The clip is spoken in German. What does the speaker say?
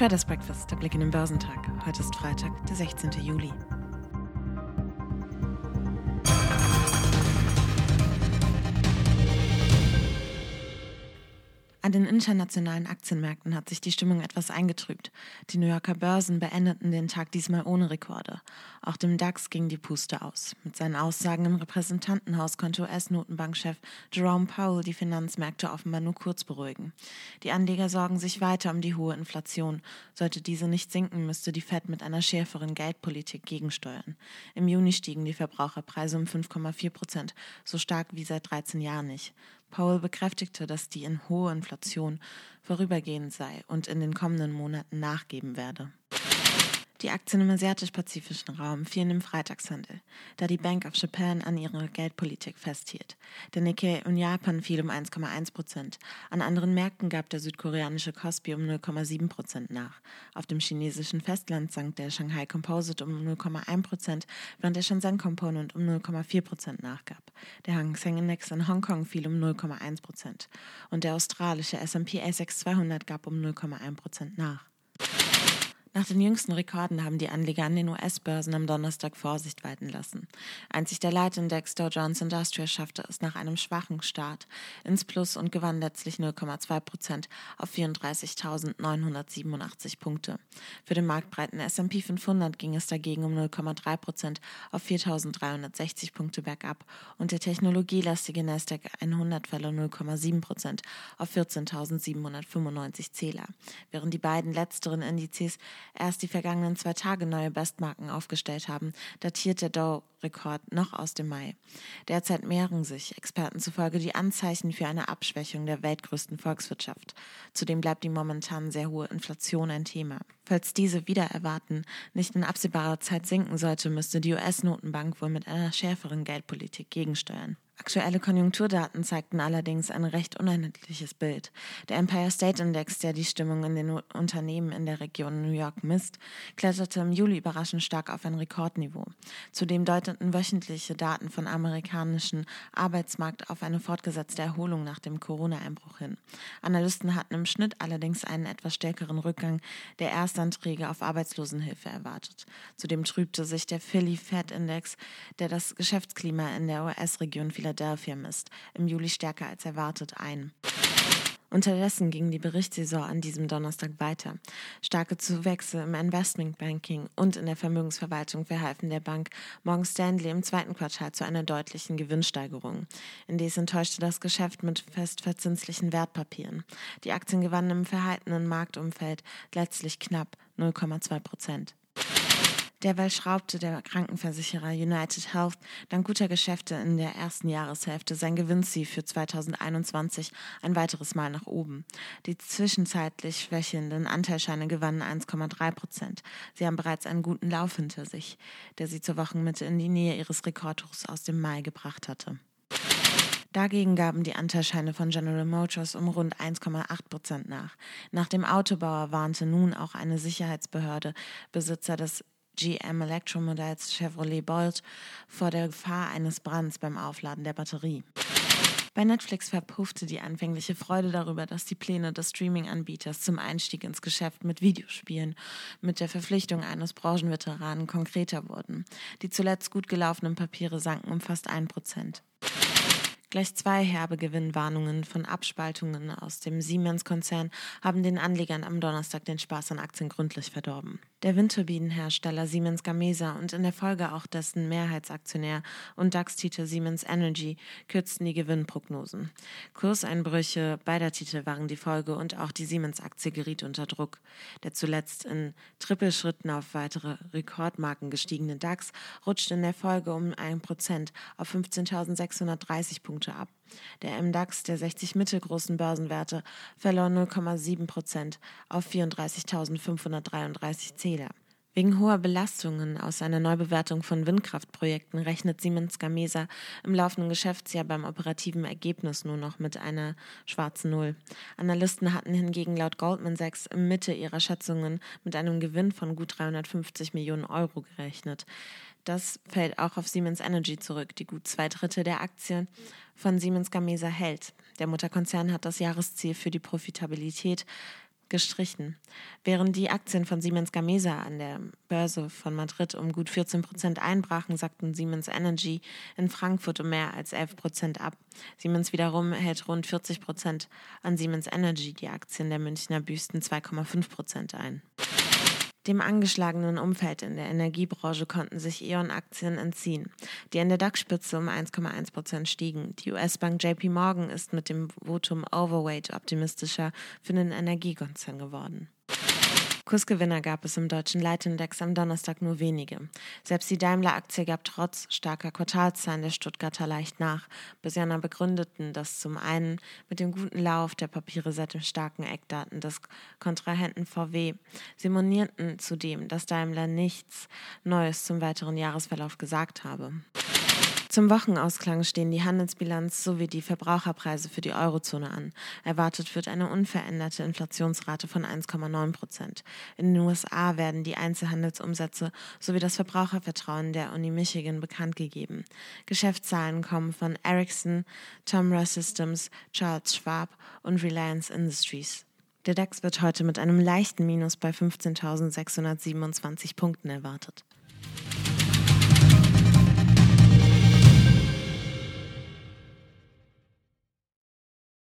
Traders Breakfast, der Blick in den Börsentag. Heute ist Freitag, der 16. Juli. An den internationalen Aktienmärkten hat sich die Stimmung etwas eingetrübt. Die New Yorker Börsen beendeten den Tag diesmal ohne Rekorde. Auch dem DAX ging die Puste aus. Mit seinen Aussagen im Repräsentantenhaus konnte US-Notenbankchef Jerome Powell die Finanzmärkte offenbar nur kurz beruhigen. Die Anleger sorgen sich weiter um die hohe Inflation. Sollte diese nicht sinken, müsste die Fed mit einer schärferen Geldpolitik gegensteuern. Im Juni stiegen die Verbraucherpreise um 5,4 Prozent, so stark wie seit 13 Jahren nicht. Paul bekräftigte, dass die in hohe Inflation vorübergehend sei und in den kommenden Monaten nachgeben werde. Die Aktien im asiatisch-pazifischen Raum fielen im Freitagshandel, da die Bank of Japan an ihrer Geldpolitik festhielt. Der Nikkei in Japan fiel um 1,1 Prozent. An anderen Märkten gab der südkoreanische Kospi um 0,7 Prozent nach. Auf dem chinesischen Festland sank der Shanghai Composite um 0,1 Prozent, während der Shenzhen Component um 0,4 Prozent nachgab. Der Hang Seng Index in Hongkong fiel um 0,1 Prozent und der australische S&P ASX 200 gab um 0,1 Prozent nach. Nach den jüngsten Rekorden haben die Anleger an den US-Börsen am Donnerstag Vorsicht walten lassen. Einzig der Leitindex Dow Jones Industrial schaffte es nach einem schwachen Start ins Plus und gewann letztlich 0,2 Prozent auf 34.987 Punkte. Für den marktbreiten S&P 500 ging es dagegen um 0,3 Prozent auf 4.360 Punkte bergab und der technologielastige Nasdaq 100 verlor 0,7 Prozent auf 14.795 Zähler, während die beiden letzteren Indizes erst die vergangenen zwei Tage neue Bestmarken aufgestellt haben, datiert der Dow-Rekord noch aus dem Mai. Derzeit mehren sich, Experten zufolge, die Anzeichen für eine Abschwächung der weltgrößten Volkswirtschaft. Zudem bleibt die momentan sehr hohe Inflation ein Thema. Falls diese wieder erwarten nicht in absehbarer Zeit sinken sollte, müsste die US-Notenbank wohl mit einer schärferen Geldpolitik gegensteuern. Aktuelle Konjunkturdaten zeigten allerdings ein recht uneinheitliches Bild. Der Empire State Index, der die Stimmung in den Unternehmen in der Region New York misst, kletterte im Juli überraschend stark auf ein Rekordniveau. Zudem deuteten wöchentliche Daten von amerikanischen Arbeitsmarkt auf eine fortgesetzte Erholung nach dem Corona-Einbruch hin. Analysten hatten im Schnitt allerdings einen etwas stärkeren Rückgang der Erstanträge auf Arbeitslosenhilfe erwartet. Zudem trübte sich der Philly Fed Index, der das Geschäftsklima in der US-Region vieler Philadelphia misst, im Juli stärker als erwartet ein. Unterdessen ging die Berichtssaison an diesem Donnerstag weiter. Starke Zuwächse im Investmentbanking und in der Vermögensverwaltung verhalfen der Bank Morgan Stanley im zweiten Quartal zu einer deutlichen Gewinnsteigerung. Indes enttäuschte das Geschäft mit festverzinslichen Wertpapieren. Die Aktien gewannen im verhaltenen Marktumfeld letztlich knapp 0,2 Prozent. Derweil schraubte der Krankenversicherer United Health dank guter Geschäfte in der ersten Jahreshälfte sein Gewinnziel für 2021 ein weiteres Mal nach oben. Die zwischenzeitlich schwächelnden Anteilscheine gewannen 1,3 Prozent. Sie haben bereits einen guten Lauf hinter sich, der sie zur Wochenmitte in die Nähe ihres Rekordhochs aus dem Mai gebracht hatte. Dagegen gaben die Anteilscheine von General Motors um rund 1,8 Prozent nach. Nach dem Autobauer warnte nun auch eine Sicherheitsbehörde Besitzer des GM Elektromodells Chevrolet Bolt vor der Gefahr eines Brands beim Aufladen der Batterie. Bei Netflix verpuffte die anfängliche Freude darüber, dass die Pläne des Streaming-Anbieters zum Einstieg ins Geschäft mit Videospielen mit der Verpflichtung eines Branchenveteranen konkreter wurden. Die zuletzt gut gelaufenen Papiere sanken um fast ein Prozent. Gleich zwei herbe Gewinnwarnungen von Abspaltungen aus dem Siemens-Konzern haben den Anlegern am Donnerstag den Spaß an Aktien gründlich verdorben. Der Windturbinenhersteller Siemens Gamesa und in der Folge auch dessen Mehrheitsaktionär und DAX-Titel Siemens Energy kürzten die Gewinnprognosen. Kurseinbrüche beider Titel waren die Folge und auch die Siemens-Aktie geriet unter Druck. Der zuletzt in Trippelschritten auf weitere Rekordmarken gestiegene DAX rutschte in der Folge um 1% auf 15.630 Punkte ab. Der MDAX der 60 mittelgroßen Börsenwerte verlor 0,7 Prozent auf 34.533 Zähler. Wegen hoher Belastungen aus einer Neubewertung von Windkraftprojekten rechnet Siemens Gamesa im laufenden Geschäftsjahr beim operativen Ergebnis nur noch mit einer schwarzen Null. Analysten hatten hingegen laut Goldman Sachs im Mitte ihrer Schätzungen mit einem Gewinn von gut 350 Millionen Euro gerechnet. Das fällt auch auf Siemens Energy zurück, die gut zwei Drittel der Aktien von Siemens Gamesa hält. Der Mutterkonzern hat das Jahresziel für die Profitabilität gestrichen. Während die Aktien von Siemens Gamesa an der Börse von Madrid um gut 14 Prozent einbrachen, sagten Siemens Energy in Frankfurt um mehr als 11 Prozent ab. Siemens wiederum hält rund 40 Prozent an Siemens Energy. Die Aktien der Münchner büßten 2,5 Prozent ein. Dem angeschlagenen Umfeld in der Energiebranche konnten sich E.ON-Aktien entziehen, die an der DAX-Spitze um 1,1 Prozent stiegen. Die US-Bank JP Morgan ist mit dem Votum Overweight optimistischer für den Energiekonzern geworden. Kursgewinner gab es im deutschen Leitindex am Donnerstag nur wenige. Selbst die Daimler-Aktie gab trotz starker Quartalszahlen der Stuttgarter leicht nach. Börsianer begründeten das zum einen mit dem guten Lauf der Papiere seit den starken Eckdaten des Kontrahenten VW. Sie monierten zudem, dass Daimler nichts Neues zum weiteren Jahresverlauf gesagt habe. Zum Wochenausklang stehen die Handelsbilanz sowie die Verbraucherpreise für die Eurozone an. Erwartet wird eine unveränderte Inflationsrate von 1,9 Prozent. In den USA werden die Einzelhandelsumsätze sowie das Verbrauchervertrauen der Uni Michigan bekannt gegeben. Geschäftszahlen kommen von Ericsson, Tomra Systems, Charles Schwab und Reliance Industries. Der DAX wird heute mit einem leichten Minus bei 15.627 Punkten erwartet.